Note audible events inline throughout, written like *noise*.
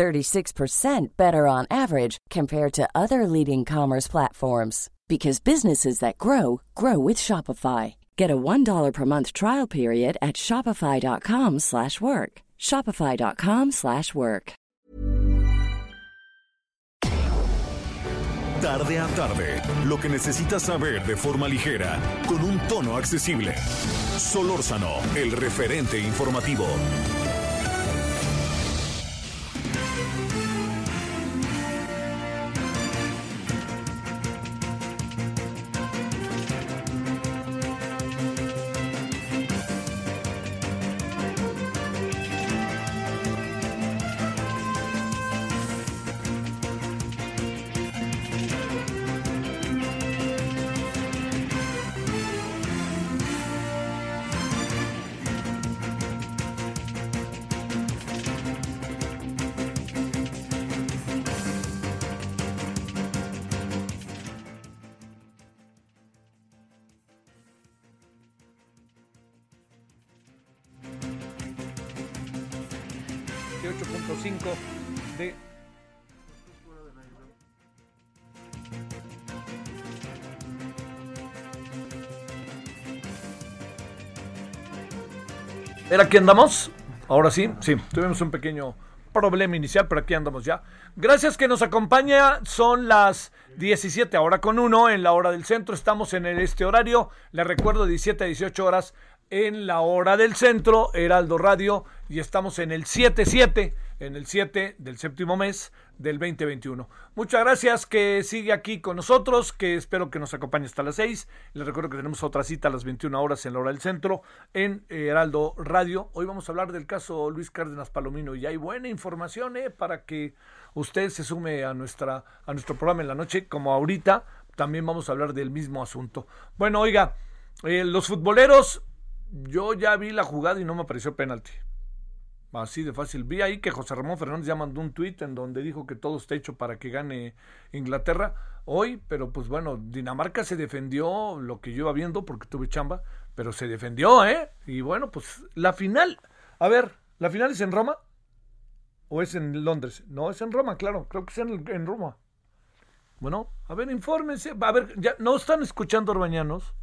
36% better on average compared to other leading commerce platforms because businesses that grow grow with Shopify. Get a $1 per month trial period at shopify.com/work. shopify.com/work. Tarde a tarde, lo que necesitas saber de forma ligera, con un tono accesible. Solórzano, el referente informativo. 8.5 de Pero aquí andamos. Ahora sí, sí, tuvimos un pequeño problema inicial, pero aquí andamos ya. Gracias que nos acompaña. Son las 17 ahora con uno en la hora del centro. Estamos en este horario. Les recuerdo 17 a 18 horas en la hora del centro, Heraldo Radio, y estamos en el 7-7, en el 7 del séptimo mes del 2021. Muchas gracias que sigue aquí con nosotros, que espero que nos acompañe hasta las 6. Les recuerdo que tenemos otra cita a las 21 horas en la hora del centro en Heraldo Radio. Hoy vamos a hablar del caso Luis Cárdenas Palomino y hay buena información eh, para que usted se sume a, nuestra, a nuestro programa en la noche, como ahorita también vamos a hablar del mismo asunto. Bueno, oiga, eh, los futboleros yo ya vi la jugada y no me pareció penalti. Así de fácil. Vi ahí que José Ramón Fernández ya mandó un tuit en donde dijo que todo está hecho para que gane Inglaterra hoy, pero pues bueno, Dinamarca se defendió lo que yo iba viendo porque tuve chamba, pero se defendió, ¿eh? Y bueno, pues la final. A ver, ¿la final es en Roma? ¿O es en Londres? No, es en Roma, claro, creo que es en, en Roma. Bueno, a ver, infórmense. A ver, ya no están escuchando, Orbañanos.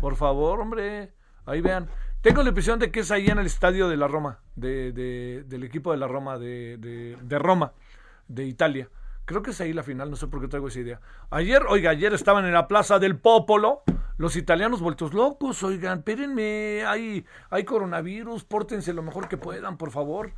Por favor, hombre. Ahí vean. Tengo la impresión de que es ahí en el estadio de la Roma, de, del equipo de la Roma, de, de, Roma, de Italia. Creo que es ahí la final, no sé por qué traigo esa idea. Ayer, oiga, ayer estaban en la Plaza del Popolo, los italianos vueltos locos, oigan, espérenme, hay, hay coronavirus, pórtense lo mejor que puedan, por favor.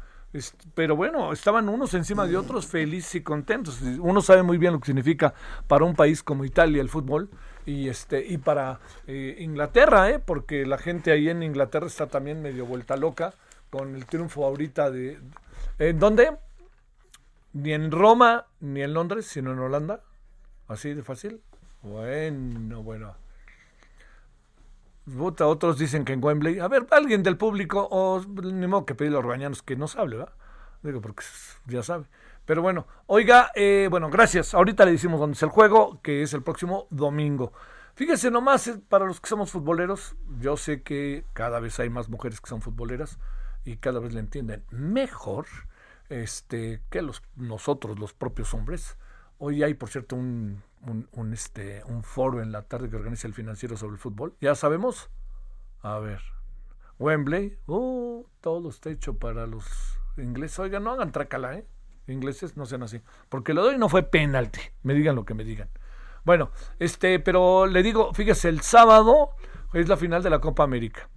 Pero bueno, estaban unos encima de otros felices y contentos. Uno sabe muy bien lo que significa para un país como Italia el fútbol y este y para eh, Inglaterra, ¿eh? porque la gente ahí en Inglaterra está también medio vuelta loca con el triunfo ahorita de ¿en dónde? Ni en Roma ni en Londres, sino en Holanda. Así de fácil. Bueno, bueno. otros dicen que en Wembley. A ver, alguien del público, o ni modo que pedir a los que nos hable, ¿verdad? Digo, porque ya sabe. Pero bueno, oiga, eh, bueno, gracias. Ahorita le decimos dónde es el juego, que es el próximo domingo. Fíjese nomás, eh, para los que somos futboleros, yo sé que cada vez hay más mujeres que son futboleras y cada vez le entienden mejor este, que los, nosotros, los propios hombres. Hoy hay, por cierto, un, un, este, un foro en la tarde que organiza el financiero sobre el fútbol. ¿Ya sabemos? A ver. Wembley. Uh, todo está hecho para los ingleses. Oiga, no hagan trácala, ¿eh? Ingleses no sean así. Porque lo doy no fue penalti. Me digan lo que me digan. Bueno, este, pero le digo, fíjese, el sábado es la final de la Copa América.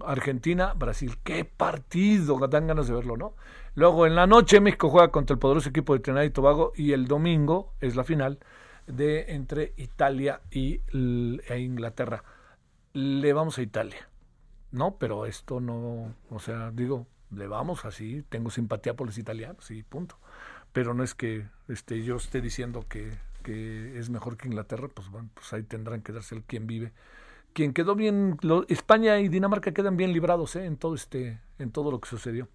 Argentina, Brasil. Qué partido, dan ganas de verlo, ¿no? Luego en la noche México juega contra el poderoso equipo de Trinidad y Tobago y el domingo es la final de entre Italia y e Inglaterra. Le vamos a Italia. No, pero esto no, o sea, digo, le vamos así, tengo simpatía por los italianos y punto. Pero no es que este, yo esté diciendo que que es mejor que Inglaterra, pues bueno, pues ahí tendrán que darse el quien vive. Quien quedó bien, España y Dinamarca quedan bien librados ¿eh? en todo este, en todo lo que sucedió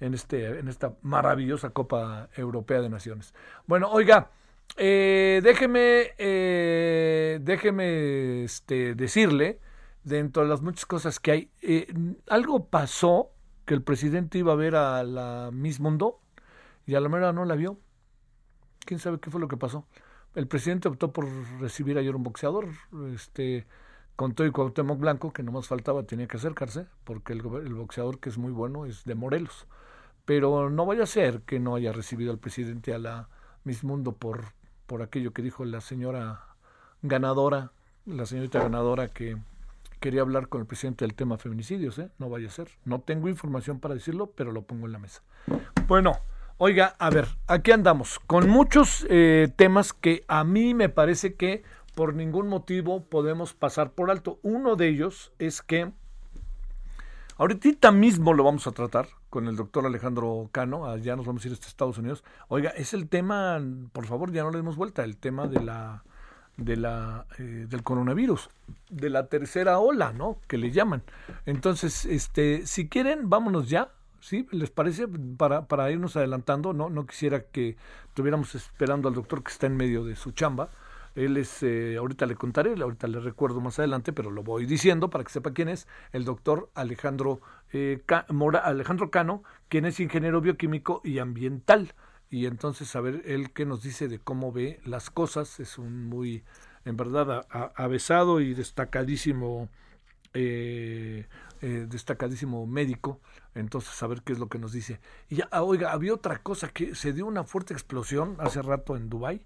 en este, en esta maravillosa Copa Europea de Naciones. Bueno, oiga, eh, déjeme, eh, déjeme este, decirle, dentro de las muchas cosas que hay, algo pasó que el presidente iba a ver a la Miss Mundo y a la mera no la vio. ¿Quién sabe qué fue lo que pasó? El presidente optó por recibir ayer un boxeador, este, con todo y Cuauhtémoc Blanco, que no más faltaba, tenía que acercarse, porque el, el, boxeador que es muy bueno es de Morelos. Pero no vaya a ser que no haya recibido al presidente a la Miss Mundo por, por aquello que dijo la señora ganadora, la señorita ganadora que quería hablar con el presidente del tema feminicidios, ¿eh? No vaya a ser. No tengo información para decirlo, pero lo pongo en la mesa. Bueno, oiga, a ver, aquí andamos con muchos eh, temas que a mí me parece que por ningún motivo podemos pasar por alto. Uno de ellos es que ahorita mismo lo vamos a tratar con el doctor Alejandro Cano, allá nos vamos a ir a Estados Unidos. Oiga, es el tema, por favor, ya no le demos vuelta, el tema de la de la, eh, del coronavirus, de la tercera ola, ¿no? Que le llaman. Entonces, este, si quieren, vámonos ya, ¿sí? ¿Les parece? Para, para irnos adelantando, ¿no? No quisiera que estuviéramos esperando al doctor que está en medio de su chamba. Él es, eh, ahorita le contaré, ahorita le recuerdo más adelante, pero lo voy diciendo para que sepa quién es, el doctor Alejandro, eh, Alejandro Cano, quien es ingeniero bioquímico y ambiental y entonces saber él qué nos dice de cómo ve las cosas es un muy en verdad avesado y destacadísimo eh, eh, destacadísimo médico. Entonces saber qué es lo que nos dice. Y ya ah, oiga había otra cosa que se dio una fuerte explosión hace rato en Dubai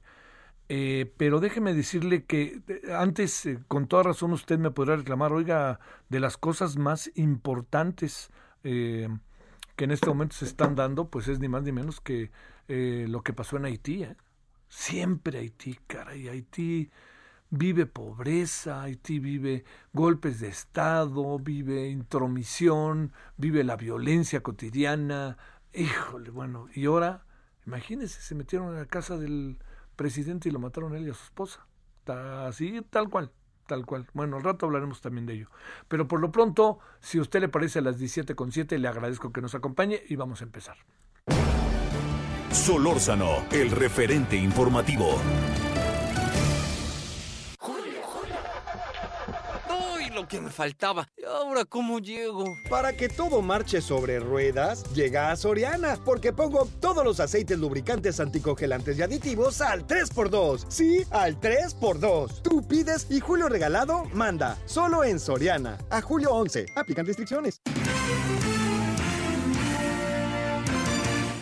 eh, pero déjeme decirle que antes con toda razón usted me podrá reclamar oiga de las cosas más importantes que en este momento se están dando pues es ni más ni menos que eh, lo que pasó en Haití. ¿eh? Siempre Haití, caray, Haití vive pobreza, Haití vive golpes de Estado, vive intromisión, vive la violencia cotidiana. Híjole, bueno, y ahora, imagínense, se metieron en la casa del presidente y lo mataron a él y a su esposa. Así, tal cual, tal cual. Bueno, al rato hablaremos también de ello. Pero por lo pronto, si a usted le parece a las 17.7, le agradezco que nos acompañe y vamos a empezar. Solórzano, el referente informativo. ¡Ay, lo que me faltaba! ¿Y ahora cómo llego? Para que todo marche sobre ruedas, llega a Soriana, porque pongo todos los aceites lubricantes anticongelantes y aditivos al 3x2. Sí, al 3x2. Tú pides y Julio Regalado manda. Solo en Soriana. A julio 11. Aplican restricciones.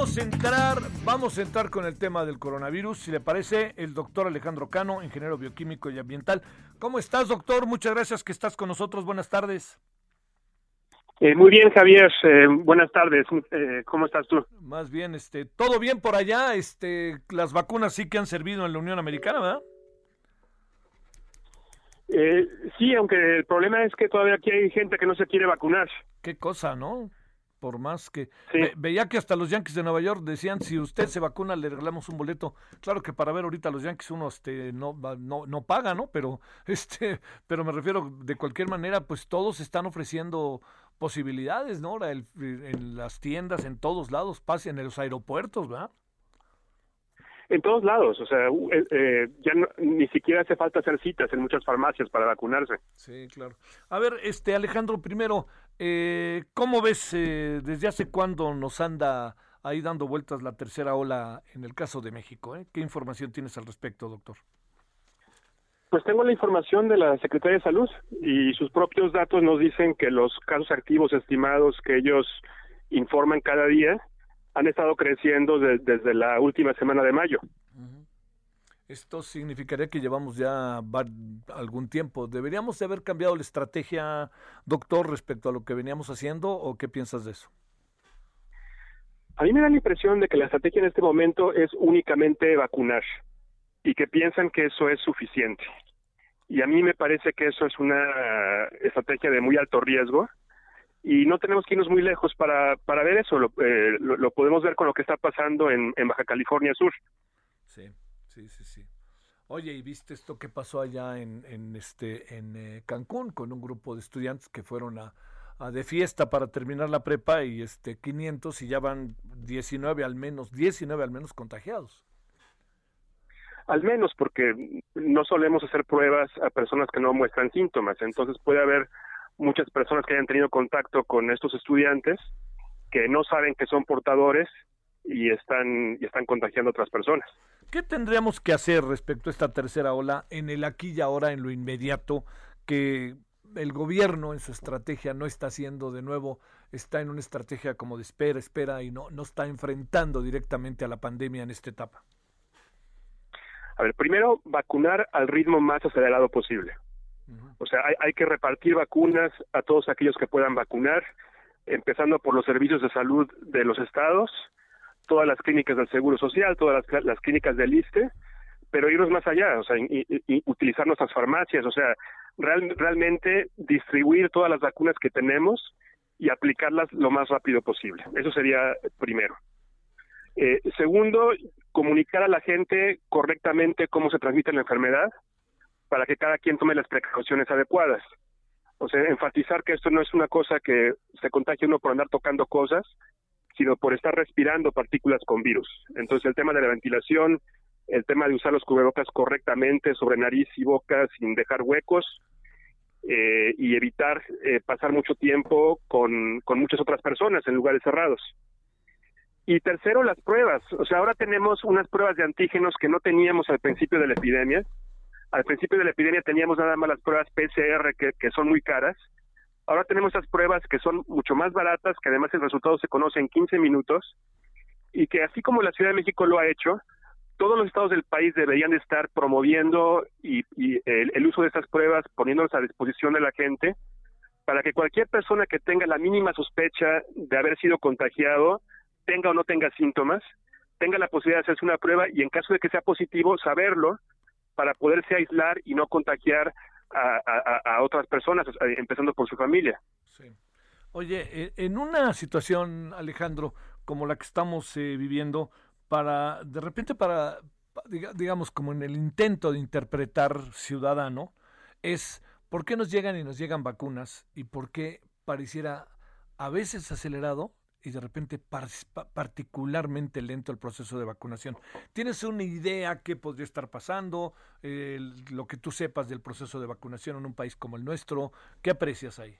Vamos a entrar, vamos a entrar con el tema del coronavirus. Si le parece, el doctor Alejandro Cano, ingeniero bioquímico y ambiental. ¿Cómo estás, doctor? Muchas gracias que estás con nosotros. Buenas tardes. Eh, muy bien, Javier. Eh, buenas tardes. Eh, ¿Cómo estás tú? Más bien, este, todo bien por allá. Este, las vacunas sí que han servido en la Unión Americana, ¿verdad? Eh, sí, aunque el problema es que todavía aquí hay gente que no se quiere vacunar. Qué cosa, ¿no? Por más que ve, veía que hasta los Yankees de Nueva York decían si usted se vacuna le regalamos un boleto. Claro que para ver ahorita a los Yankees uno este no no no paga no pero *laughs* este pero me refiero de cualquier manera pues todos están ofreciendo posibilidades no ahora en las tiendas en todos lados pase en los aeropuertos verdad en todos lados, o sea, eh, eh, ya ni siquiera hace falta hacer citas en muchas farmacias para vacunarse. Sí, claro. A ver, este Alejandro, primero, eh, ¿cómo ves eh, desde hace cuándo nos anda ahí dando vueltas la tercera ola en el caso de México? Eh? ¿Qué información tienes al respecto, doctor? Pues tengo la información de la Secretaría de Salud y sus propios datos nos dicen que los casos activos estimados que ellos informan cada día han estado creciendo desde la última semana de mayo. Esto significaría que llevamos ya algún tiempo. ¿Deberíamos de haber cambiado la estrategia, doctor, respecto a lo que veníamos haciendo o qué piensas de eso? A mí me da la impresión de que la estrategia en este momento es únicamente vacunar y que piensan que eso es suficiente. Y a mí me parece que eso es una estrategia de muy alto riesgo y no tenemos que irnos muy lejos para, para ver eso. Lo, eh, lo, podemos ver con lo que está pasando en, en Baja California Sur. Sí. Sí, sí, sí. Oye, ¿y viste esto que pasó allá en, en este en eh, Cancún con un grupo de estudiantes que fueron a, a, de fiesta para terminar la prepa y este 500 y ya van 19 al menos, 19 al menos contagiados? Al menos porque no solemos hacer pruebas a personas que no muestran síntomas, entonces puede haber muchas personas que hayan tenido contacto con estos estudiantes que no saben que son portadores y están y están contagiando a otras personas. ¿Qué tendríamos que hacer respecto a esta tercera ola en el aquí y ahora, en lo inmediato, que el gobierno en su estrategia no está haciendo de nuevo, está en una estrategia como de espera, espera y no, no está enfrentando directamente a la pandemia en esta etapa? A ver, primero vacunar al ritmo más acelerado posible. O sea, hay, hay que repartir vacunas a todos aquellos que puedan vacunar, empezando por los servicios de salud de los estados, todas las clínicas del Seguro Social, todas las, clínicas del ISTE, pero irnos más allá, o sea, utilizar nuestras farmacias, o sea, realmente distribuir todas las vacunas que tenemos y aplicarlas lo más rápido posible. Eso sería primero. Eh, segundo, comunicar a la gente correctamente cómo se transmite la enfermedad para que cada quien tome las precauciones adecuadas. O sea, enfatizar que esto no es una cosa que se contagie uno por andar tocando cosas, sino por estar respirando partículas con virus. Entonces el tema de la ventilación, el tema de usar los cubrebocas correctamente sobre nariz y boca sin dejar huecos eh, y evitar eh, pasar mucho tiempo con, con muchas otras personas en lugares cerrados. Y tercero, las pruebas. O sea, ahora tenemos unas pruebas de antígenos que no teníamos al principio de la epidemia. Al principio de la epidemia teníamos nada más las pruebas PCR que, que son muy caras Ahora tenemos esas pruebas que son mucho más baratas, que además el resultado se conoce en 15 minutos y que así como la Ciudad de México lo ha hecho, todos los estados del país deberían de estar promoviendo y, el, uso de estas pruebas, poniéndolas a disposición de la gente, para que cualquier persona que tenga la mínima sospecha de haber sido contagiado, tenga o no tenga síntomas, tenga la posibilidad de hacerse una prueba y en caso de que sea positivo, saberlo para poderse aislar y no contagiar a, otras personas, empezando por su familia. Sí. Oye, e, en una situación, Alejandro, como la que estamos eh, viviendo, para, de repente, para, digamos, como en el intento de interpretar ciudadano, es por qué nos llegan y nos llegan vacunas y por qué pareciera a veces acelerado y de repente particularmente lento el proceso de vacunación. ¿Tienes una idea qué podría estar pasando? lo que tú sepas del proceso de vacunación en un país como el nuestro, ¿qué aprecias ahí?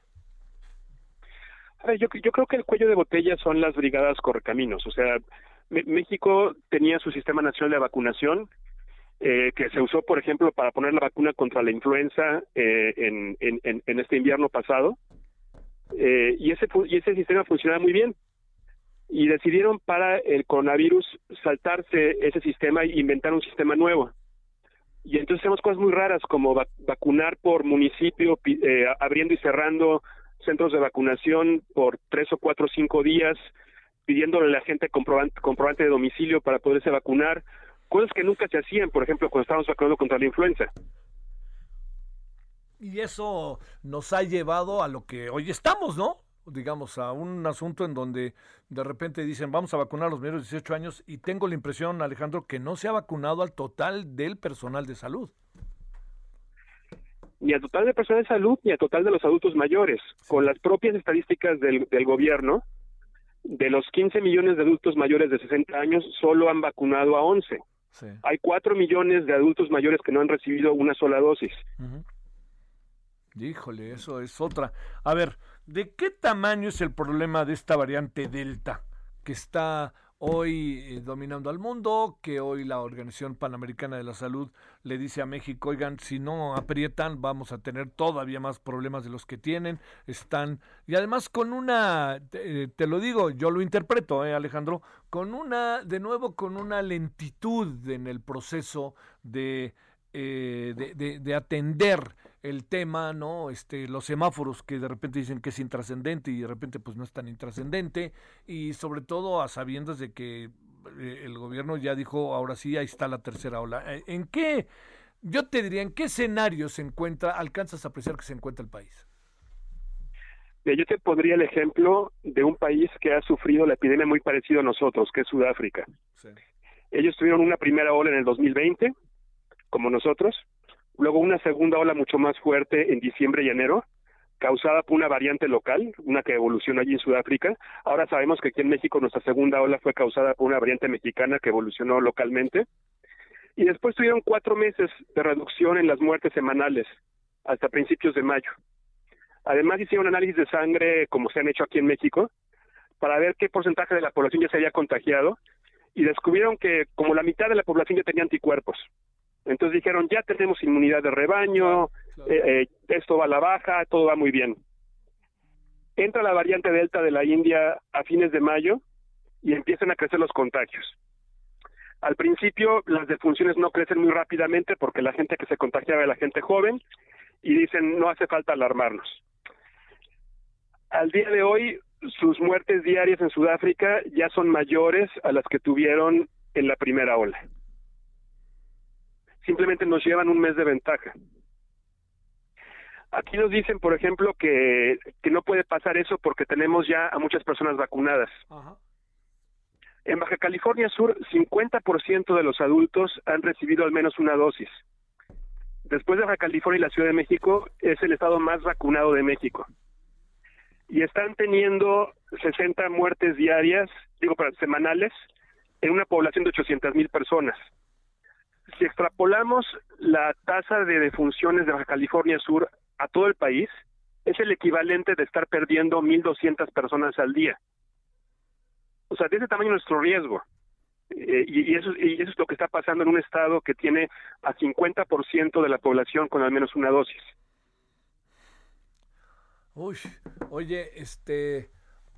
yo, yo creo que el cuello de botella son las brigadas correcaminos. O sea, México tenía su sistema nacional de vacunación, eh, que se usó, por ejemplo, para poner la vacuna contra la influenza eh, en, este invierno pasado. Eh, y, ese, y ese sistema funcionaba muy bien y decidieron para el coronavirus saltarse ese sistema e inventar un sistema nuevo. Y entonces hacemos cosas muy raras como vacunar por municipio, eh, abriendo y cerrando centros de vacunación por tres o cuatro o cinco días, pidiéndole a la gente comprobante, comprobante de domicilio para poderse vacunar, cosas que nunca se hacían, por ejemplo, cuando estábamos vacunando contra la influenza. Y eso nos ha llevado a lo que hoy estamos, ¿no? Digamos, a un asunto en donde de repente dicen vamos a vacunar a los menores de 18 años y tengo la impresión, Alejandro, que no se ha vacunado al total del personal de salud. Ni al total del personal de salud, ni al total de los adultos mayores. Con las propias estadísticas del, del gobierno, de los 15 millones de adultos mayores de 60 años, solo han vacunado a 11. Hay 4 millones de adultos mayores que no han recibido una sola dosis. Híjole, eso es otra. A ver, ¿de qué tamaño es el problema de esta variante Delta que está hoy eh, dominando al mundo, que hoy la Organización Panamericana de la Salud le dice a México, oigan, si no aprietan vamos a tener todavía más problemas de los que tienen, están, y además con una, te, eh, lo digo, yo lo interpreto, eh, Alejandro, con una, de nuevo, con una lentitud en el proceso de eh, de, atender el tema, ¿no? Este, los semáforos que de repente dicen que es intrascendente y de repente pues no es tan intrascendente y sobre todo a sabiendas de que eh, el gobierno ya dijo, ahora sí, ahí está la tercera ola. Eh, ¿En qué, yo te diría, en qué escenario se encuentra, alcanzas a apreciar que se encuentra el país? Yo te podría el ejemplo de un país que ha sufrido la epidemia muy parecido a nosotros, que es Sudáfrica. Ellos tuvieron una primera ola en el 2020, como nosotros, luego una segunda ola mucho más fuerte en diciembre y enero, causada por una variante local, una que evolucionó allí en Sudáfrica. Ahora sabemos que aquí en México nuestra segunda ola fue causada por una variante mexicana que evolucionó localmente. Y después tuvieron cuatro meses de reducción en las muertes semanales hasta principios de mayo. Además hicieron análisis de sangre, como se han hecho aquí en México, para ver qué porcentaje de la población ya se había contagiado y descubrieron que como la mitad de la población ya tenía anticuerpos. Entonces dijeron, ya tenemos inmunidad de rebaño, eh, eh, esto va a la baja, todo va muy bien. Entra la variante Delta de la India a fines de mayo y empiezan a crecer los contagios. Al principio las defunciones no crecen muy rápidamente porque la gente que se contagiaba era la gente joven y dicen no hace falta alarmarnos. Al día de hoy sus muertes diarias en Sudáfrica ya son mayores a las que tuvieron en la primera ola simplemente nos llevan un mes de ventaja. Aquí nos dicen, por ejemplo, que, que no puede pasar eso porque tenemos ya a muchas personas vacunadas. En Baja California Sur, 50% de los adultos han recibido al menos una dosis. Después de Baja California y la Ciudad de México, es el estado más vacunado de México. Y están teniendo 60 muertes diarias, digo, para semanales, en una población de 800 mil personas si extrapolamos la tasa de defunciones de Baja California Sur a todo el país, es el equivalente de estar perdiendo 1.200 personas al día. O sea, de ese tamaño nuestro riesgo. Eh, y, eso, y eso es lo que está pasando en un estado que tiene a 50% de la población con al menos una dosis. Uy, oye, este,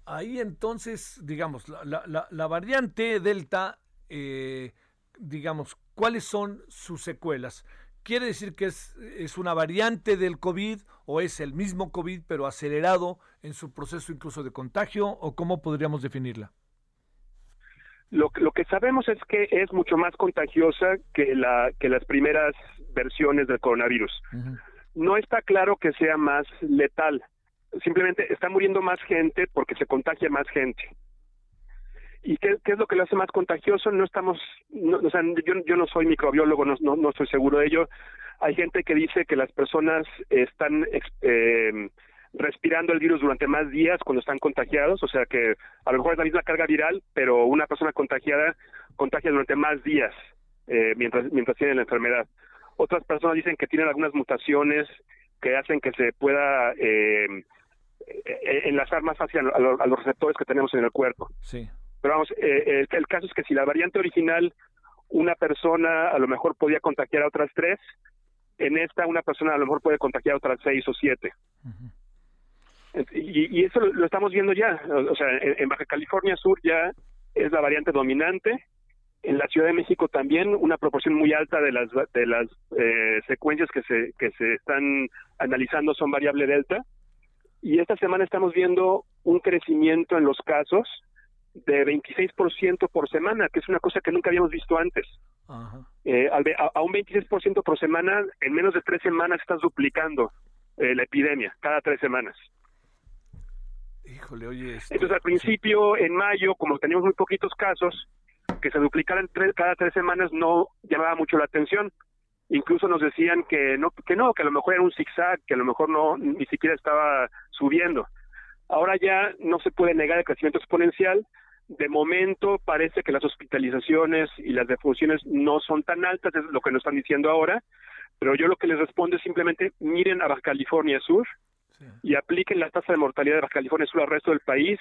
ahí entonces, digamos, la, la, la variante Delta, eh, digamos, ¿cuáles son sus secuelas? ¿Quiere decir que es, es, una variante del COVID o es el mismo COVID pero acelerado en su proceso incluso de contagio o cómo podríamos definirla? Lo, lo que sabemos es que es mucho más contagiosa que, la, que las primeras versiones del coronavirus. No está claro que sea más letal, simplemente está muriendo más gente porque se contagia más gente. ¿Y qué, es lo que lo hace más contagioso? No estamos, o sea, yo, no soy microbiólogo, no, no, estoy seguro de ello. Hay gente que dice que las personas están eh, respirando el virus durante más días cuando están contagiados, o sea que a lo mejor es la misma carga viral, pero una persona contagiada contagia durante más días eh, mientras, mientras tiene la enfermedad. Otras personas dicen que tienen algunas mutaciones que hacen que se pueda eh, enlazar más fácil a, los receptores que tenemos en el cuerpo. Sí. Pero vamos, eh, el, caso es que si la variante original, una persona a lo mejor podía contagiar a otras tres, en esta una persona a lo mejor puede contagiar a otras seis o siete. y, eso lo, estamos viendo ya. O, sea, en, Baja California Sur ya es la variante dominante. En la Ciudad de México también una proporción muy alta de las de las eh, secuencias que se que se están analizando son variable delta. Y esta semana estamos viendo un crecimiento en los casos de 26% por semana, que es una cosa que nunca habíamos visto antes. Eh, a, un 26% por semana, en menos de tres semanas estás duplicando eh, la epidemia, cada tres semanas. Híjole, oye. Entonces, al principio, en mayo, como teníamos muy poquitos casos, que se duplicaran cada tres semanas no llamaba mucho la atención. Incluso nos decían que no, que no, que a lo mejor era un zigzag, que a lo mejor no ni siquiera estaba subiendo. Ahora ya no se puede negar el crecimiento exponencial. De momento parece que las hospitalizaciones y las defunciones no son tan altas, es lo que nos están diciendo ahora, pero yo lo que les respondo es simplemente miren a Baja California Sur y apliquen la tasa de mortalidad de Baja California Sur al resto del país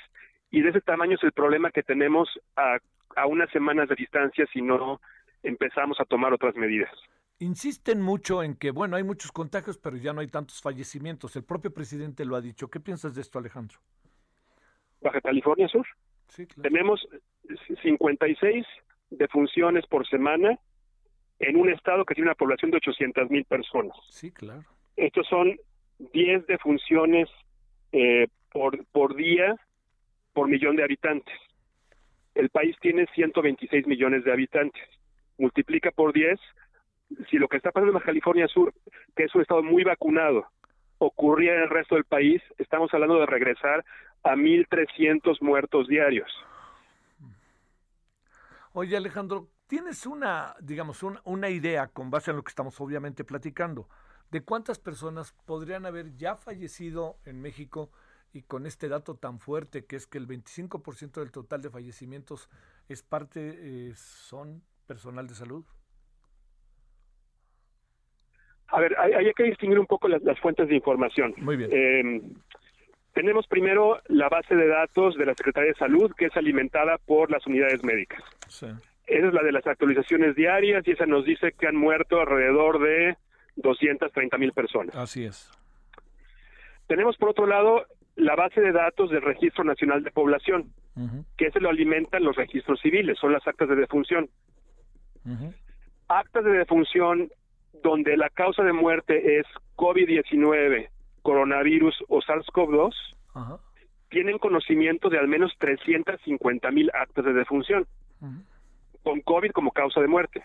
y de ese tamaño es el problema que tenemos a, a unas semanas de distancia si no empezamos a tomar otras medidas. Insisten mucho en que, bueno, hay muchos contagios, pero ya no hay tantos fallecimientos. El propio presidente lo ha dicho. ¿Qué piensas de esto, Alejandro? Baja California Sur. Sí, claro. Tenemos 56 defunciones por semana en un estado que tiene una población de 800 mil personas. Sí, claro. Estos son 10 defunciones eh, por, por día por millón de habitantes. El país tiene 126 millones de habitantes. Multiplica por 10. Si lo que está pasando en Baja California Sur, que es un estado muy vacunado, ocurría en el resto del país, estamos hablando de regresar a 1.300 muertos diarios. Oye, Alejandro, ¿tienes una, digamos, una idea con base en lo que estamos obviamente platicando, de cuántas personas podrían haber ya fallecido en México y con este dato tan fuerte que es que el 25% del total de fallecimientos es parte, eh, son personal de salud? A ver, hay, hay que distinguir un poco las, las fuentes de información. Muy bien. Eh, tenemos primero la base de datos de la Secretaría de Salud, que es alimentada por las unidades médicas. Sí. Esa es la de las actualizaciones diarias y esa nos dice que han muerto alrededor de 230 mil personas. Así es. Tenemos por otro lado la base de datos del Registro Nacional de Población, que se lo alimentan los registros civiles, son las actas de defunción. Actas de defunción donde la causa de muerte es COVID-19, coronavirus o SARS-CoV-2, Ajá. tienen conocimiento de al menos 350 mil actas de defunción, con COVID como causa de muerte,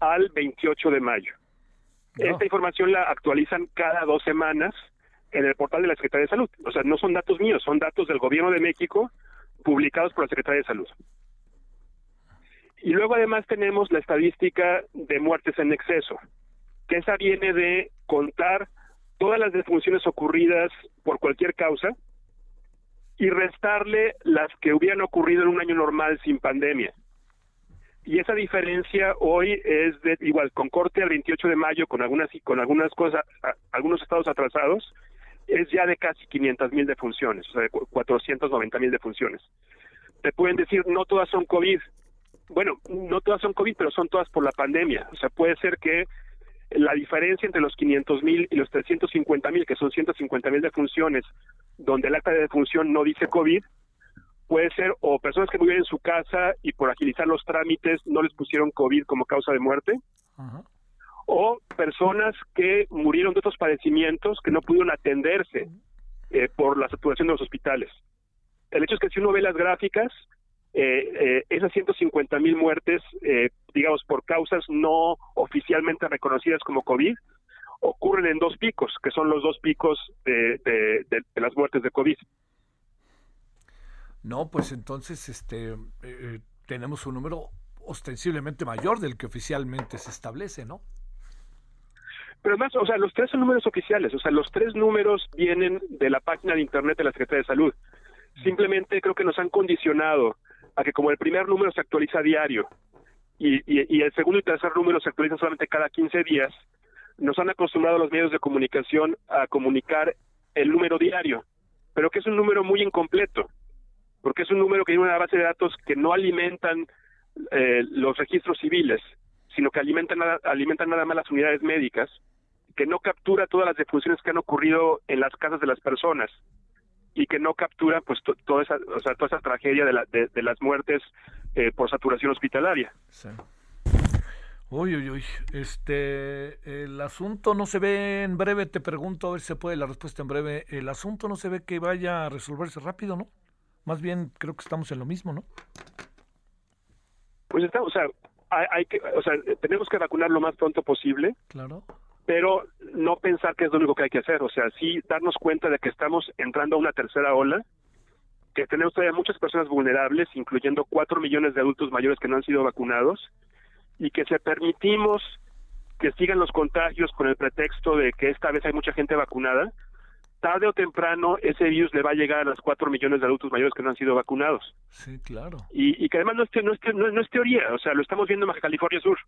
al 28 de mayo. No. Esta información la actualizan cada dos semanas en el portal de la Secretaría de Salud. O sea, no son datos míos, son datos del Gobierno de México publicados por la Secretaría de Salud. Y luego además tenemos la estadística de muertes en exceso, que esa viene de contar todas las defunciones ocurridas por cualquier causa y restarle las que hubieran ocurrido en un año normal sin pandemia. Y esa diferencia hoy es de igual con corte al 28 de mayo con algunas con algunas cosas algunos estados atrasados es ya de casi 500 mil defunciones, o sea, de cu- 490 mil defunciones. Te pueden decir no todas son COVID. Bueno, no todas son COVID, pero son todas por la pandemia. O sea, puede ser que la diferencia entre los 500 mil y los 350 mil, que son 150 mil defunciones, donde el acta de defunción no dice COVID, puede ser o personas que murieron en su casa y por agilizar los trámites no les pusieron COVID como causa de muerte, o personas que murieron de otros padecimientos que no pudieron atenderse eh, por la saturación de los hospitales. El hecho es que si uno ve las gráficas, eh, eh, esas 150 mil muertes, eh, digamos, por causas no oficialmente reconocidas como COVID, ocurren en dos picos, que son los dos picos de, de- de- de las muertes de COVID. No, pues entonces este, eh, eh, tenemos un número ostensiblemente mayor del que oficialmente se establece, ¿no? Pero además, o sea, los tres son números oficiales, o sea, los tres números vienen de la página de Internet de la Secretaría de Salud. Simplemente creo que nos han condicionado a que como el primer número se actualiza diario y, el segundo y tercer número se actualizan solamente cada 15 días, nos han acostumbrado los medios de comunicación a comunicar el número diario, pero que es un número muy incompleto, porque es un número que tiene una base de datos que no alimentan eh, los registros civiles, sino que alimentan nada, alimentan nada más las unidades médicas, que no captura todas las defunciones que han ocurrido en las casas de las personas y que no captura pues to- toda esa o sea, toda esa tragedia de, la- de, de las muertes eh, por saturación hospitalaria. Sí. Uy, uy, uy. Este, el asunto no se ve en breve, te pregunto a ver si se puede la respuesta en breve. El asunto no se ve que vaya a resolverse rápido, ¿no? Más bien creo que estamos en lo mismo, ¿no? Pues está, o sea, hay, hay que, o sea, tenemos que vacunar lo más pronto posible, Claro. Pero no pensar que es lo único que hay que hacer, o sea, sí darnos cuenta de que estamos entrando a una tercera ola, que tenemos todavía muchas personas vulnerables, incluyendo cuatro millones de adultos mayores que no han sido vacunados, y que si permitimos que sigan los contagios con el pretexto de que esta vez hay mucha gente vacunada, tarde o temprano ese virus le va a llegar a los cuatro millones de adultos mayores que no han sido vacunados. Sí, claro. Y, y que además no es, no, es, no, no es teoría, o sea, lo estamos viendo en Baja California Sur.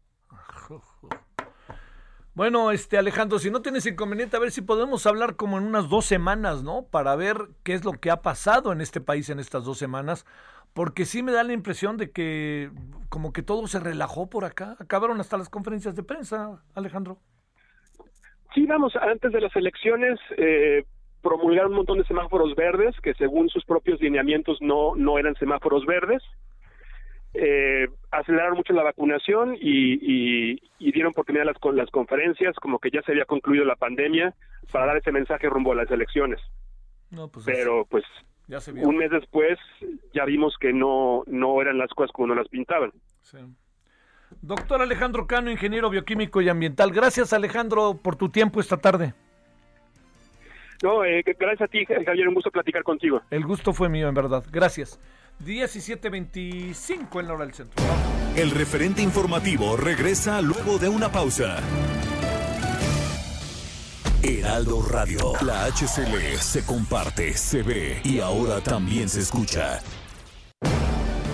Bueno, este Alejandro, si no tienes inconveniente, a ver si podemos hablar como en unas dos semanas, ¿no? Para ver qué es lo que ha pasado en este país en estas dos semanas, porque sí me da la impresión de que como que todo se relajó por acá. Acabaron hasta las conferencias de prensa, Alejandro. Sí, vamos, antes de las elecciones eh, promulgaron un montón de semáforos verdes que según sus propios lineamientos no, no eran semáforos verdes. Eh, aceleraron mucho la vacunación y, dieron oportunidad a las, con las conferencias, como que ya se había concluido la pandemia, para dar ese mensaje rumbo a las elecciones. Pues Pero pues un mes después ya vimos que no, no eran las cosas como nos las pintaban. Doctor Alejandro Cano, ingeniero bioquímico y ambiental. Gracias Alejandro por tu tiempo esta tarde. No, eh, gracias a ti, Javier, un gusto platicar contigo. El gusto fue mío, en verdad. Gracias. 17.25 en la hora del centro. El referente informativo regresa luego de una pausa. Heraldo Radio, la HCL se comparte, se ve y ahora también se escucha.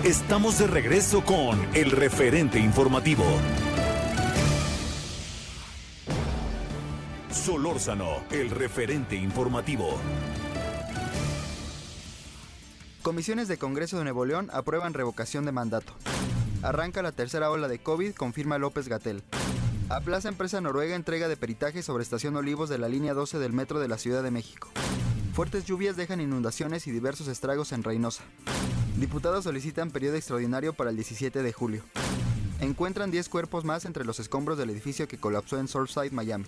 Estamos de regreso con el referente informativo. Solórzano, el referente informativo. Comisiones de Congreso de Nuevo León aprueban revocación de mandato. Arranca la tercera ola de COVID, confirma López Gatel. A Plaza Empresa Noruega entrega de peritaje sobre Estación Olivos de la línea 12 del metro de la Ciudad de México. Fuertes lluvias dejan inundaciones y diversos estragos en Reynosa. Diputados solicitan periodo extraordinario para el 17 de julio. Encuentran 10 cuerpos más entre los escombros del edificio que colapsó en Surfside, Miami.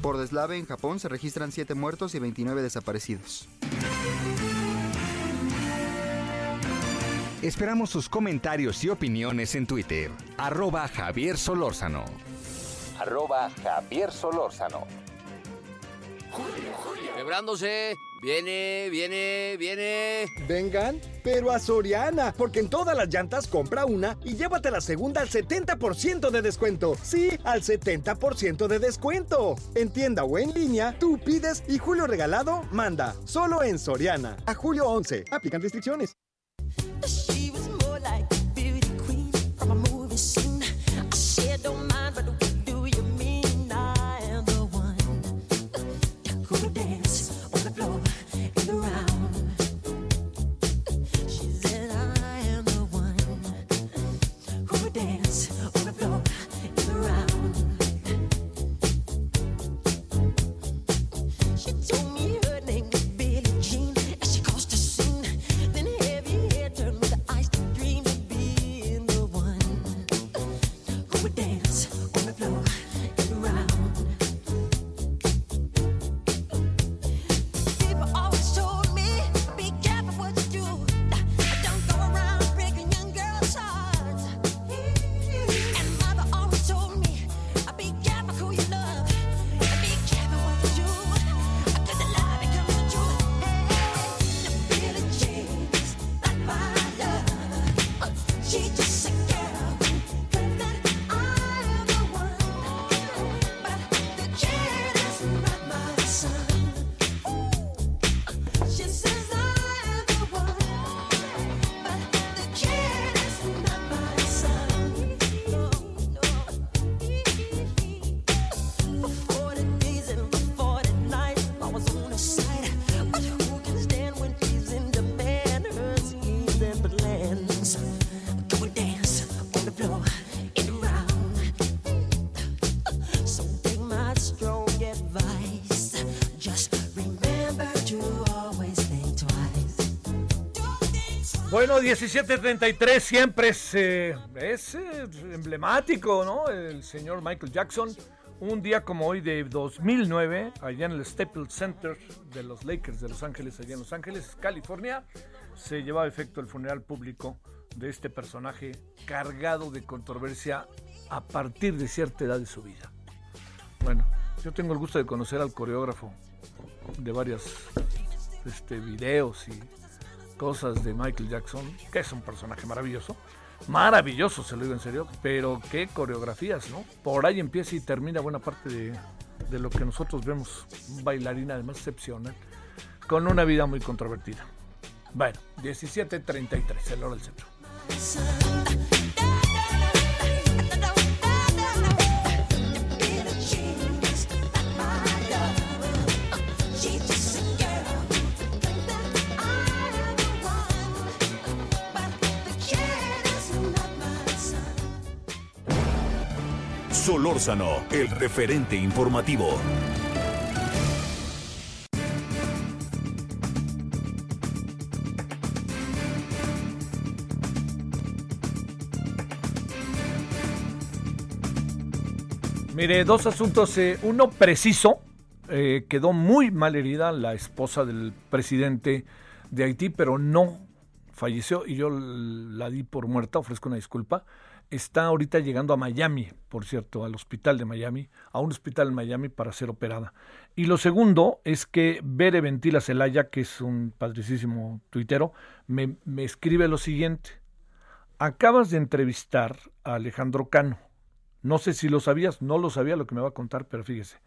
Por deslave en Japón se registran 7 muertos y 29 desaparecidos. Esperamos sus comentarios y opiniones en Twitter. Arroba Javier Solórzano. Arroba Javier Solórzano. Quebrándose. Viene, viene, viene. Vengan, pero a Soriana, porque en todas las llantas compra una y llévate la segunda al 70% de descuento. Sí, al 70% de descuento. En tienda o en línea, tú pides y Julio Regalado manda. Solo en Soriana. A julio 11. Aplican restricciones. The Bueno, 1733 siempre es, eh, es eh, emblemático, ¿no? El señor Michael Jackson. Un día como hoy de 2009, allá en el Staples Center de los Lakers de Los Ángeles, allá en Los Ángeles, California, se llevaba a efecto el funeral público de este personaje cargado de controversia a partir de cierta edad de su vida. Bueno, yo tengo el gusto de conocer al coreógrafo de varios este, videos y cosas de Michael Jackson, que es un personaje maravilloso. Maravilloso, se lo digo en serio, pero qué coreografías, ¿no? Por ahí empieza y termina buena parte de, de lo que nosotros vemos. Un bailarín además excepcional, con una vida muy controvertida. Bueno, 17.33, el hora del centro. Solórzano, el referente informativo. Mire, dos asuntos. eh, uno preciso, eh, quedó muy mal herida la esposa del presidente de Haití, pero no falleció y yo la di por muerta, ofrezco una disculpa. Está ahorita llegando a Miami, por cierto, al hospital de Miami, a un hospital en Miami para ser operada. Y lo segundo es que Bere Ventila Celaya, que es un padricísimo tuitero, me, me escribe lo siguiente. Acabas de entrevistar a Alejandro Cano. No sé si lo sabías, no lo sabía lo que me va a contar, pero fíjese.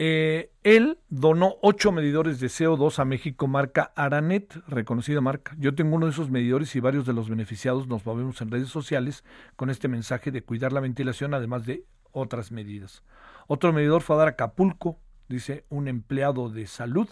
Eh, él donó ocho medidores de CO2 a México, marca Aranet, reconocida marca. Yo tengo uno de esos medidores y varios de los beneficiados nos movemos en redes sociales con este mensaje de cuidar la ventilación, además de otras medidas. Otro medidor fue a dar a Acapulco, dice un empleado de salud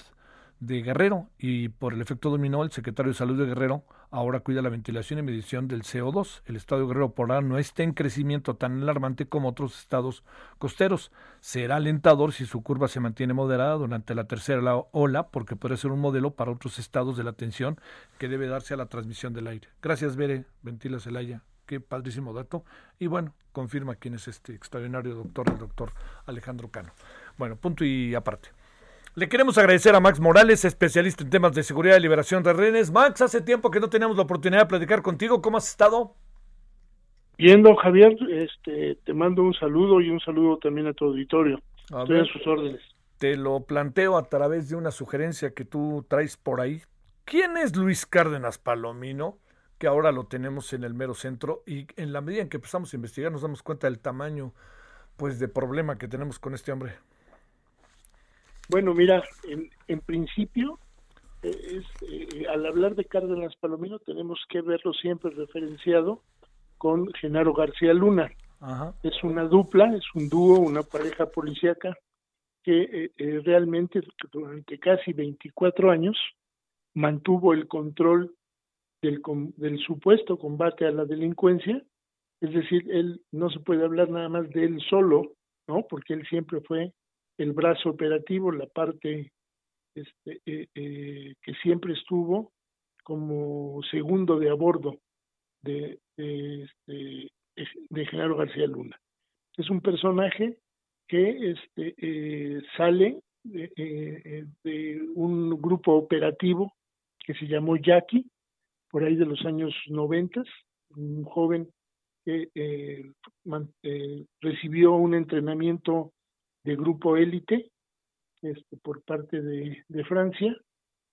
de Guerrero, y por el efecto dominó, el secretario de Salud de Guerrero ahora cuida la ventilación y medición del CO2. El estado de Guerrero por ahora no está en crecimiento tan alarmante como otros estados costeros. Será alentador si su curva se mantiene moderada durante la tercera la- ola, porque puede ser un modelo para otros estados de la atención que debe darse a la transmisión del aire. Gracias, Bere, Ventila Celaya. Qué padrísimo dato. Y bueno, confirma quién es este extraordinario doctor, el doctor Alejandro Cano. Bueno, punto y aparte. Le queremos agradecer a Max Morales, especialista en temas de seguridad y liberación de rehenes. Max, hace tiempo que no teníamos la oportunidad de platicar contigo. ¿Cómo has estado? Bien, don Javier, este, te mando un saludo y un saludo también a tu auditorio. A Estoy ver. a sus órdenes. Te lo planteo a través de una sugerencia que tú traes por ahí. ¿Quién es Luis Cárdenas Palomino? Que ahora lo tenemos en el mero centro y en la medida en que empezamos a investigar nos damos cuenta del tamaño pues de problema que tenemos con este hombre. Bueno, mira, en, en principio, eh, es, eh, al hablar de Cárdenas Palomino, tenemos que verlo siempre referenciado con Genaro García Luna. Ajá. Es una dupla, es un dúo, una pareja policíaca que eh, eh, realmente durante casi 24 años mantuvo el control del, com- del supuesto combate a la delincuencia, es decir, él no se puede hablar nada más de él solo, ¿no? Porque él siempre fue el brazo operativo, la parte este, eh, eh, que siempre estuvo como segundo de a bordo de, de, este, de Genaro García Luna. Es un personaje que este, eh, sale de, un grupo operativo que se llamó Jackie, por ahí de los años noventas, un joven que eh, man- eh, recibió un entrenamiento de grupo élite este, por parte de, de Francia,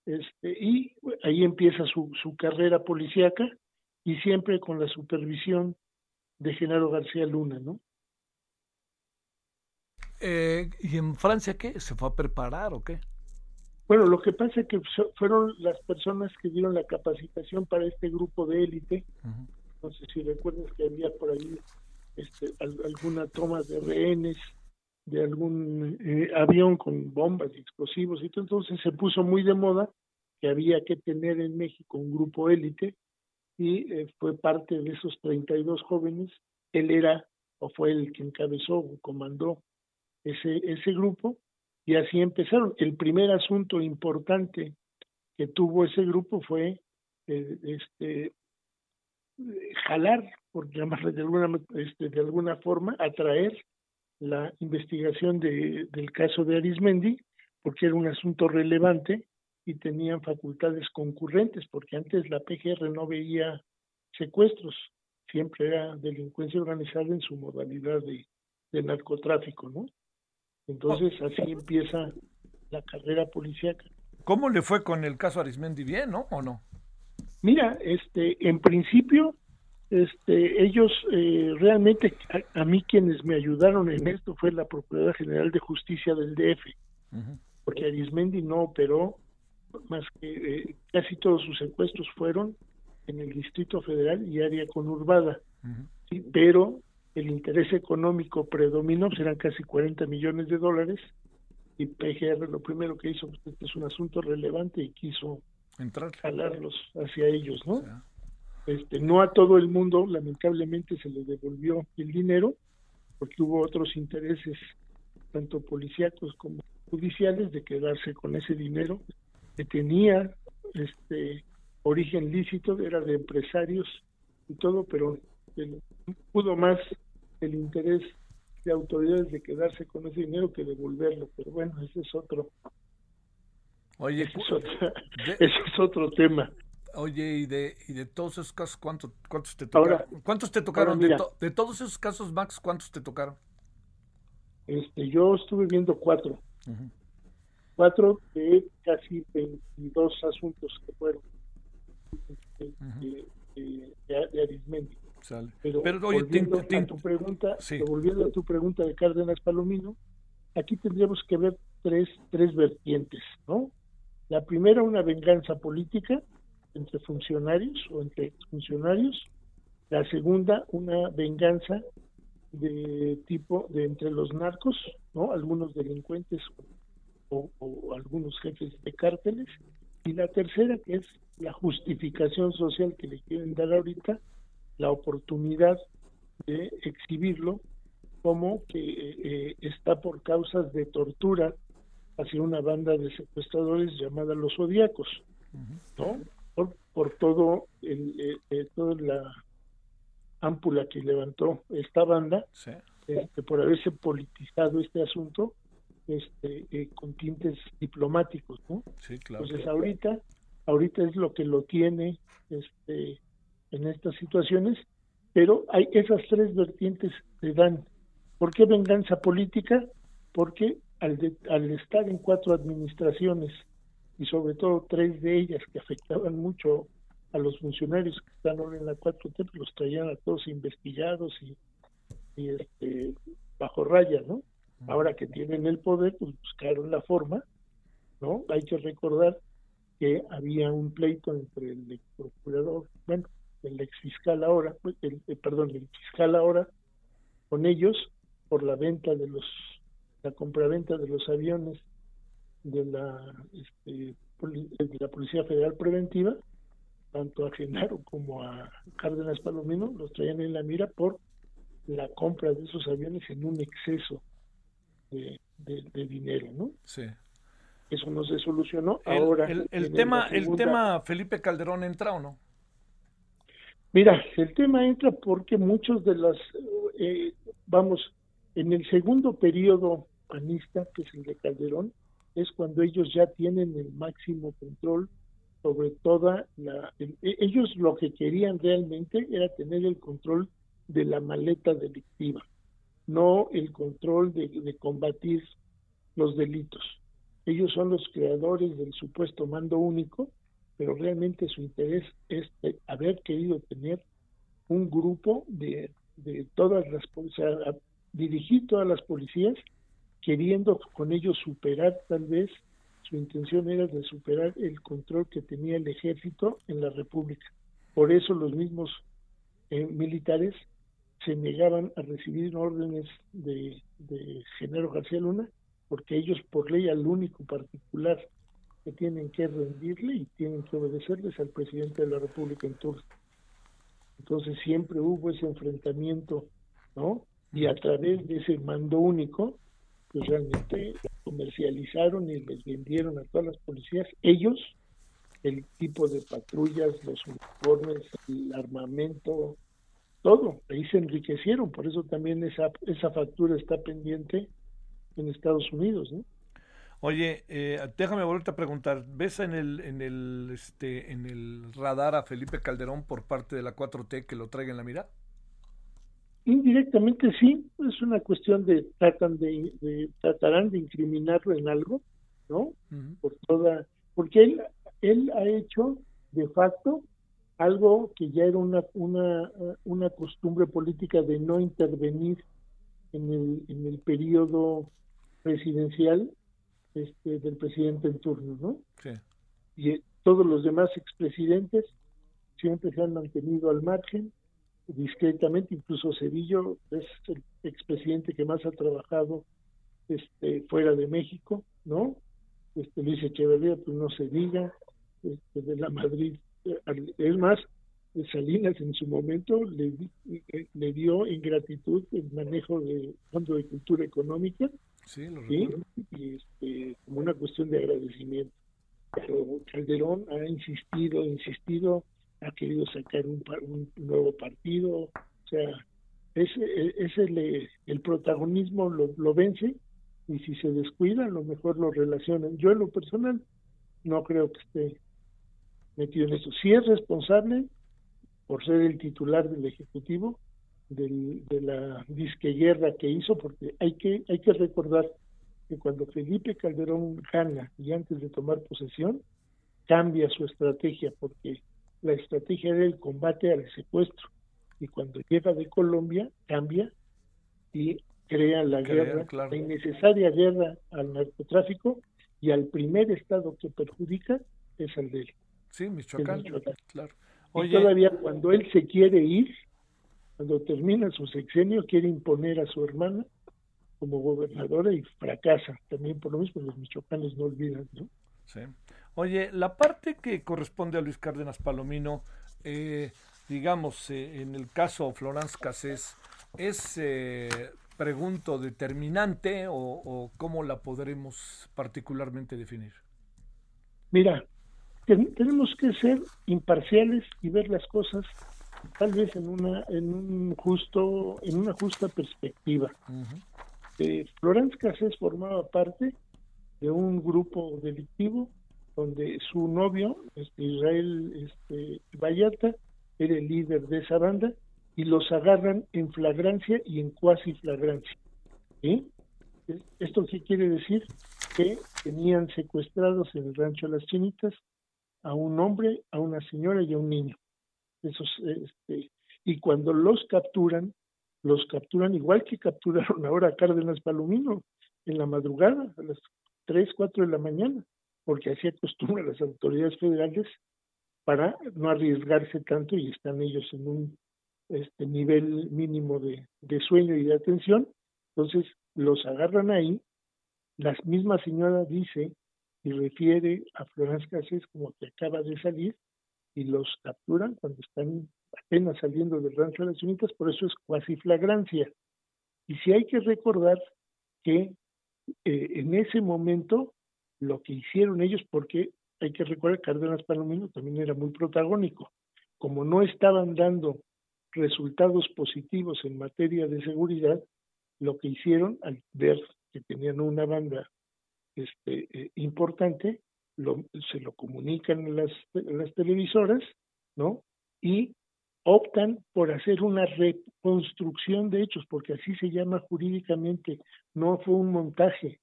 este, y ahí empieza su, su carrera policíaca y siempre con la supervisión de Genaro García Luna, ¿no? Eh, ¿Y en Francia qué? ¿Se fue a preparar o qué? Bueno, lo que pasa es que so- fueron las personas que dieron la capacitación para este grupo de élite. No sé si recuerdas que había por ahí este, al- alguna toma de rehenes de algún eh, avión con bombas y explosivos y todo. Entonces se puso muy de moda que había que tener en México un grupo élite y eh, fue parte de esos 32 jóvenes. Él era o fue el que encabezó o comandó ese, ese grupo y así empezaron. El primer asunto importante que tuvo ese grupo fue eh, este eh, jalar, por llamarle de alguna este, de alguna forma, atraer la investigación de, del caso de Arismendi, porque era un asunto relevante y tenían facultades concurrentes, porque antes la PGR no veía secuestros, siempre era delincuencia organizada en su modalidad de, de narcotráfico, ¿no? Entonces así empieza la carrera policíaca. ¿Cómo le fue con el caso Arismendi? ¿Bien, no? ¿O no? Mira, este, en principio, este, ellos eh, realmente, a, a, mí quienes me ayudaron en esto fue la Procuradora General de Justicia del DF, uh -huh. porque Arismendi no operó, más que eh, casi todos sus secuestros fueron en el Distrito Federal y área conurbada, uh -huh. ¿sí? pero el interés económico predominó, serán casi 40 millones de dólares, y PGR lo primero que hizo, pues, este es un asunto relevante y quiso jalarlos hacia ellos, ¿no? O sea. Este, no a todo el mundo, lamentablemente, se le devolvió el dinero, porque hubo otros intereses, tanto policíacos como judiciales, de quedarse con ese dinero que tenía este origen lícito, era de empresarios y todo, pero pudo más el interés de autoridades de quedarse con ese dinero que devolverlo, pero bueno, ese es otro. Oye, ese es, otro tema. Oye, y de, y de todos esos casos, ¿cuántos, cuántos te tocaron? ¿Cuántos te tocaron? de, de, todos esos casos, Max, ¿cuántos te tocaron? Este, yo estuve viendo cuatro. Cuatro de casi 22 asuntos que fueron de, de, de Arismendi. Pero, volviendo a tu pregunta, volviendo a tu pregunta de Cárdenas Palomino, aquí tendríamos que ver tres, tres vertientes, ¿no? La primera, una venganza política entre funcionarios o entre funcionarios. La segunda, una venganza de tipo de entre los narcos, ¿no? Algunos delincuentes o, o algunos jefes de cárteles. Y la tercera, que es la justificación social que le quieren dar ahorita la oportunidad de exhibirlo como que eh, está por causas de tortura hacia una banda de secuestradores llamada los zodiacos, ¿no? Por, todo el, eh, eh, toda la ámpula que levantó esta banda, este, por haberse politizado este asunto, este, con tintes diplomáticos, ¿no? Entonces ahorita, ahorita es lo que lo tiene, este, en estas situaciones, pero hay esas tres vertientes se dan. ¿Por qué venganza política? Porque al, al estar en cuatro administraciones y sobre todo tres de ellas que afectaban mucho a los funcionarios que están ahora en la 4T, pues los traían a todos investigados y, y este, bajo raya, ¿no? Ahora que tienen el poder, pues buscaron la forma, ¿no? Hay que recordar que había un pleito entre el procurador, bueno, el ex fiscal ahora, pues, el, eh, perdón, el fiscal ahora, con ellos por la venta de los, la compraventa de los aviones de la, este, de la Policía Federal Preventiva, tanto a Genaro como a Cárdenas Palomino, los traían en la mira por la compra de esos aviones en un exceso de, de, dinero, ¿no? Sí. Eso no se solucionó. Ahora el, el tema, el tema Felipe Calderón entra o no? Mira, el tema entra porque muchos de las, eh, vamos, en el segundo periodo panista, que es el de Calderón, es cuando ellos ya tienen el máximo control sobre toda la... E, ellos lo que querían realmente era tener el control de la maleta delictiva, no el control de, combatir los delitos. Ellos son los creadores del supuesto mando único, pero realmente su interés es haber querido tener un grupo de, de todas las, o sea, dirigir todas las policías, queriendo con ellos superar tal vez, su intención era de superar el control que tenía el ejército en la República. Por eso los mismos eh, militares se negaban a recibir órdenes de, de Genaro García Luna, porque ellos por ley al único particular que tienen que rendirle y tienen que obedecerles al presidente de la República en turno. Entonces siempre hubo ese enfrentamiento, ¿no? Y a través de ese mando único, pues realmente comercializaron y les vendieron a todas las policías, ellos, el tipo de patrullas, los uniformes, el armamento, todo, ahí se enriquecieron, por eso también esa, esa factura está pendiente en Estados Unidos, ¿no? Oye, eh, déjame volverte a preguntar, ¿ves en el, en el, este, en el radar a Felipe Calderón por parte de la 4T que lo traiga en la mira? Indirectamente sí, es una cuestión de tratan de, tratarán de incriminarlo en algo, ¿no? Por toda, porque él él ha hecho de facto algo que ya era una una una costumbre política de no intervenir en el en el periodo presidencial este, del presidente en turno, ¿no? Sí. Y eh, todos los demás expresidentes siempre se han mantenido al margen, discretamente, incluso Cedillo es el expresidente que más ha trabajado este, fuera de México, ¿no? Este, Luis Echeverría, pues no se diga, este, de la Madrid, eh, es más, Salinas en su momento le, le dio ingratitud el manejo del Fondo de Cultura Económica Sí, lo ¿sí? y este, como una cuestión de agradecimiento. Pero Calderón ha insistido, insistido, ha querido sacar un, un nuevo partido, o sea, ese, ese le- el protagonismo lo, lo vence y si se descuida, a lo mejor lo relacionan. Yo en lo personal no creo que esté metido en eso. Sí es responsable por ser el titular del Ejecutivo del- de la disqueguerra que hizo, porque hay que, hay que recordar que cuando Felipe Calderón gana y antes de tomar posesión, cambia su estrategia, porque la estrategia era el combate al secuestro. Y cuando llega de Colombia, cambia y crea la guerra, claro. la innecesaria guerra al narcotráfico y al primer estado que perjudica es al de él. Sí, Michoacán. Michoacán. Claro. Y Oye, todavía cuando él se quiere ir, cuando termina su sexenio, quiere imponer a su hermana como gobernadora y fracasa. También por lo mismo los michoacanos no olvidan, ¿no? Sí. Oye, la parte que corresponde a Luis Cárdenas Palomino, eh, digamos, eh, en el caso Florence Cassés, ¿es, eh, pregunto, determinante o, o cómo la podremos particularmente definir? Mira, ten- tenemos que ser imparciales y ver las cosas tal vez en una en un justo en una justa perspectiva. Eh, Florence Cassés formaba parte de un grupo delictivo donde su novio, este, Israel este, Vallarta, era el líder de esa banda y los agarran en flagrancia y en cuasi flagrancia. ¿sí? ¿Esto qué quiere decir? Que tenían secuestrados en el rancho Las Chinitas a un hombre, a una señora y a un niño. Esos, este, y cuando los capturan, los capturan igual que capturaron ahora a Cárdenas Palomino en la madrugada, a las 3, 4 de la mañana, porque así acostumbran las autoridades federales para no arriesgarse tanto y están ellos en un este nivel mínimo de, sueño y de atención. Entonces los agarran ahí, la misma señora dice y refiere a Florence Cassés como que acaba de salir y los capturan cuando están apenas saliendo del rancho de las unitas, por eso es cuasi flagrancia. Y si hay que recordar que eh, en ese momento lo que hicieron ellos, porque hay que recordar que Cárdenas Palomino también era muy protagónico, como no estaban dando resultados positivos en materia de seguridad, lo que hicieron al ver que tenían una banda este, eh, importante, lo, se lo comunican a las, las televisoras, ¿no? Y optan por hacer una reconstrucción de hechos, porque así se llama jurídicamente, no fue un montaje.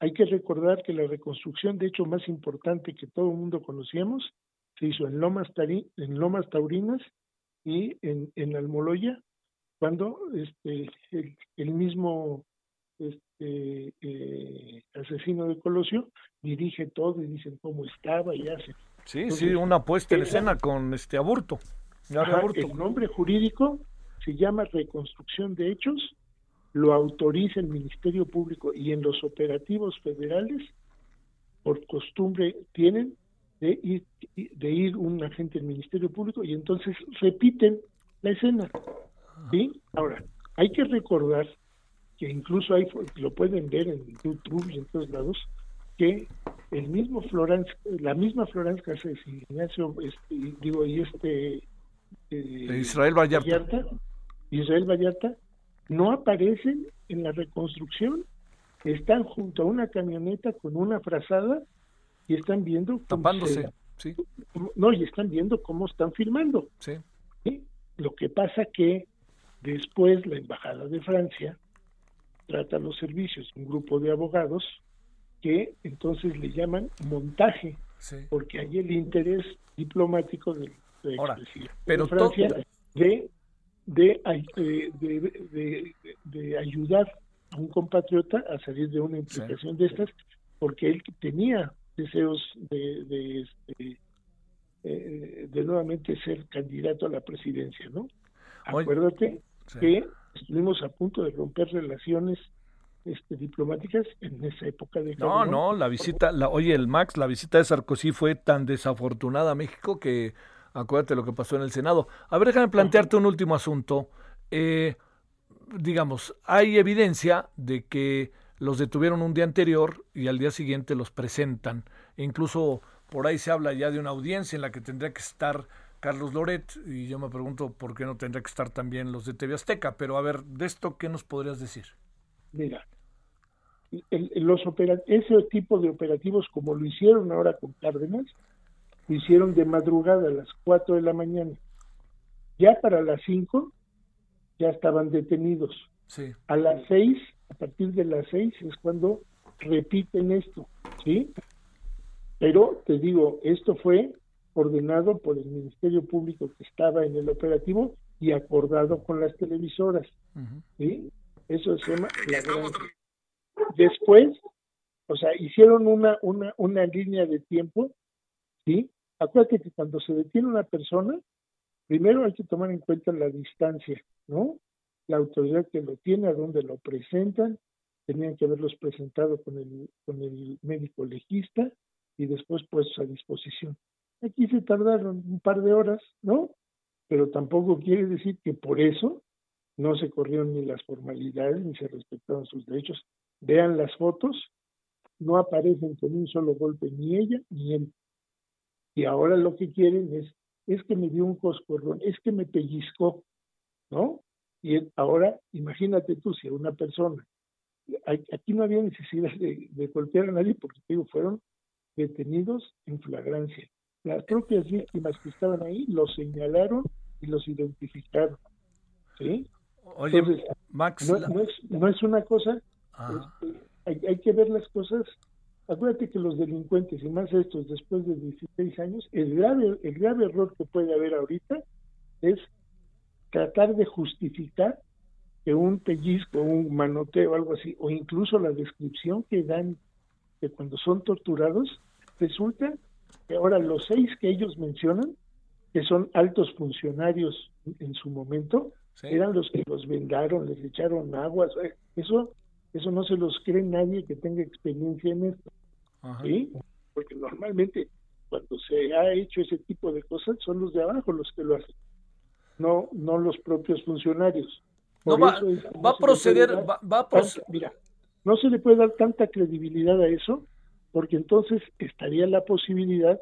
Hay que recordar que la reconstrucción de hecho más importante que todo el mundo conocíamos se hizo en Lomas, Tari, en Lomas Taurinas y en, en Almoloya, cuando este, el, el mismo este, eh, asesino de Colosio dirige todo y dicen cómo estaba y hace. Sí, Entonces, sí, una puesta en escena con este aburto. Ajá, el nombre jurídico se llama reconstrucción de hechos, lo autoriza el Ministerio Público y en los operativos federales, por costumbre tienen de ir, de ir un agente del Ministerio Público y entonces repiten la escena. ¿sí? Ahora, hay que recordar que incluso hay, lo pueden ver en YouTube y en todos lados, que el mismo Florence, la misma Florence Cassés y Ignacio, este, digo, y este eh, Israel Vallarta. Vallarta, Israel Vallarta, no aparecen en la reconstrucción, están junto a una camioneta con una frazada y están viendo tapándose, se, sí. no, y están viendo cómo están filmando. Sí. ¿sí? Lo que pasa que después la embajada de Francia trata los servicios, un grupo de abogados que entonces le llaman montaje, sí. porque hay el interés diplomático del de Ahora, pero de Francia de, de, de, de, ayudar a un compatriota a salir de una implicación sí. de estas, porque él tenía deseos de, de, este, eh, de nuevamente ser candidato a la presidencia, ¿no? Acuérdate sí. que estuvimos a punto de romper relaciones este, diplomáticas en esa época de No, no, la visita, la, oye, el Max, la visita de Sarkozy fue tan desafortunada a México que Acuérdate lo que pasó en el Senado. A ver, déjame plantearte un último asunto. Eh, digamos, hay evidencia de que los detuvieron un día anterior y al día siguiente los presentan. Incluso por ahí se habla ya de una audiencia en la que tendría que estar Carlos Loret y yo me pregunto por qué no tendría que estar también los de TV Azteca. Pero a ver, de esto, ¿qué nos podrías decir? Mira, ese tipo de operativos, como lo hicieron ahora con Cárdenas, lo hicieron de madrugada a las 4 de la mañana. Ya para las 5 ya estaban detenidos. Sí. A las 6, a partir de las 6 es cuando repiten esto, ¿sí? Pero te digo, esto fue ordenado por el Ministerio Público que estaba en el operativo y acordado con las televisoras. ¿sí? Eso se llama Después, o sea, hicieron una, una, una línea de tiempo, ¿sí? Acuérdate que cuando se detiene una persona, primero hay que tomar en cuenta la distancia, ¿no? La autoridad que lo tiene, a dónde lo presentan, tenían que haberlos presentado con el, con el médico legista y después puestos a disposición. Aquí se tardaron un par de horas, ¿no? Pero tampoco quiere decir que por eso no se corrieron ni las formalidades ni se respetaron sus derechos. Vean las fotos, no aparecen con un solo golpe ni ella ni él. Y ahora lo que quieren es, es que me dio un coscorrón, es que me pellizcó, ¿no? Y ahora, imagínate tú, si a una persona, aquí no había necesidad de, de golpear a nadie porque digo, fueron detenidos en flagrancia. Las propias víctimas que estaban ahí los señalaron y los identificaron. ¿Sí? Oye, Max. No, es, no, es, una cosa. Este, hay, hay, que ver las cosas. Acuérdate que los delincuentes, y más estos después de 16 años, el grave, el grave error que puede haber ahorita es tratar de justificar que un pellizco, un manoteo, algo así, o incluso la descripción que dan de cuando son torturados, resulta que ahora los seis que ellos mencionan, que son altos funcionarios en su momento, eran los que los vendaron, les echaron aguas. Eso, eso no se los cree nadie que tenga experiencia en esto. ¿sí? Porque normalmente cuando se ha hecho ese tipo de cosas son los de abajo los que lo hacen, no, no los propios funcionarios. no va, va a proceder, va, a proceder. Mira, no se le puede dar tanta credibilidad a eso porque entonces estaría la posibilidad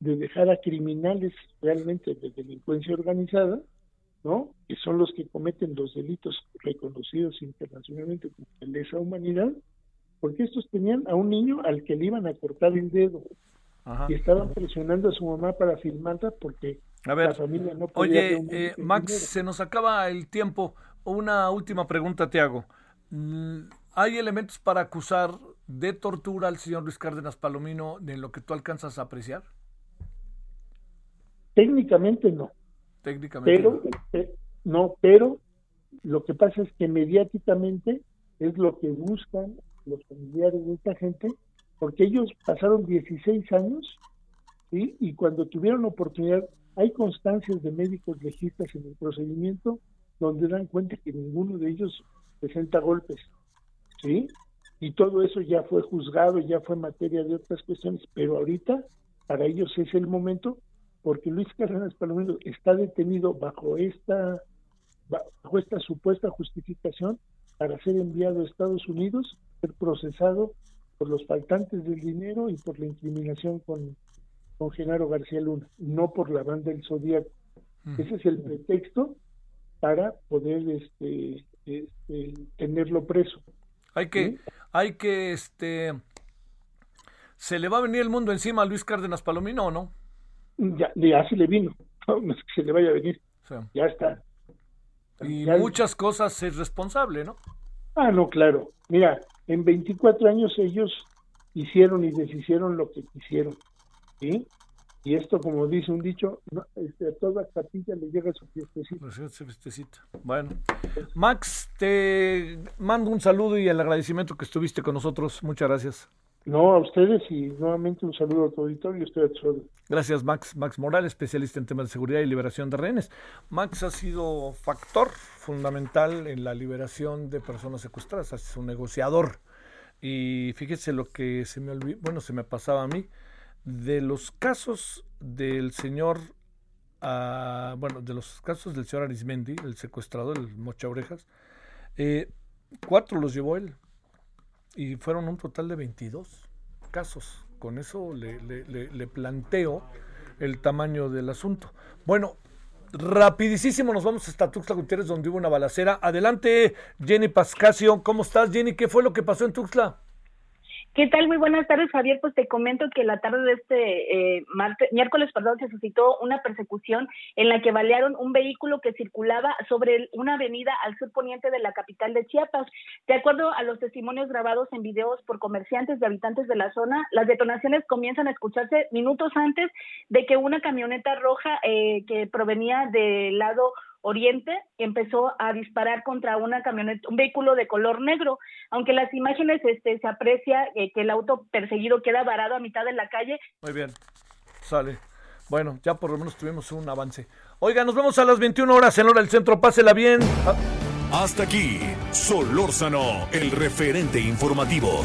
de dejar a criminales realmente de delincuencia organizada, ¿no? Que son los que cometen los delitos reconocidos internacionalmente como lesa humanidad, porque estos tenían a un niño al que le iban a cortar el dedo y estaban presionando a su mamá para filmarla porque la familia no podía. Oye, eh, Max, se nos acaba el tiempo. Una última pregunta te hago. Mm, ¿Hay elementos para acusar de tortura al señor Luis Cárdenas Palomino de lo que tú alcanzas a apreciar? Técnicamente no. Técnicamente pero, eh, no. pero lo que pasa es que mediáticamente es lo que buscan los familiares de esta gente, porque ellos pasaron 16 años y cuando tuvieron oportunidad, hay constancias de médicos legistas en el procedimiento donde dan cuenta que ninguno de ellos presenta golpes. ¿sí? Y todo eso ya fue juzgado, ya fue materia de otras cuestiones, pero ahorita para ellos es el momento porque Luis Cárdenas Palomino está detenido bajo esta bajo esta supuesta justificación para ser enviado a Estados Unidos, ser procesado por los faltantes del dinero y por la incriminación con, con Genaro García Luna, no por la banda del Zodíaco. Ese es el pretexto para poder este, este tenerlo preso. Hay que, hay que, este, ¿se le va a venir el mundo encima a Luis Cárdenas Palomino o no? Ya, ya se le vino, *laughs* no es que se le vaya a venir, ya está. Y muchas cosas es responsable, ¿no? Ah, no, claro. Mira, en 24 años ellos hicieron y deshicieron lo que quisieron, ¿sí? Y esto, como dice un dicho, este, a toda capilla le llega su fiestecita. Bueno, Max, te mando un saludo y el agradecimiento que estuviste con nosotros. Muchas gracias. No, a ustedes y nuevamente un saludo a tu auditorio. Estoy a tu Gracias, Max. Max Morales, especialista en temas de seguridad y liberación de rehenes. Max ha sido factor fundamental en la liberación de personas secuestradas. Es un negociador. Y fíjese lo que se me olvidó, bueno, se me pasaba a mí de los casos del señor a, bueno, de los casos del señor Arismendi, el secuestrador, el mocha orejas, eh, cuatro los llevó él y fueron un total de 22 casos. Con eso le, le, planteo el tamaño del asunto. Bueno, rapidísimo nos vamos hasta Tuxtla Gutiérrez donde hubo una balacera. Adelante, Jenny Pascasio. ¿Cómo estás, Jenny? ¿Qué fue lo que pasó en Tuxtla? ¿Qué tal? Muy buenas tardes, Javier. Pues te comento que la tarde de este eh, martes, miércoles, perdón, se suscitó una persecución en la que balearon un vehículo que circulaba sobre una avenida al sur poniente de la capital de Chiapas. De acuerdo a los testimonios grabados en videos por comerciantes y habitantes de la zona, las detonaciones comienzan a escucharse minutos antes de que una camioneta roja eh, que provenía del lado Oriente empezó a disparar contra una camioneta, un vehículo de color negro. Aunque las imágenes este, se aprecia eh, que el auto perseguido queda varado a mitad de la calle. Muy bien, sale. Bueno, ya por lo menos tuvimos un avance. Oiga, nos vemos a las 21 horas en hora del centro. Pásela bien. Ah. Hasta aquí, Solórzano, el referente informativo.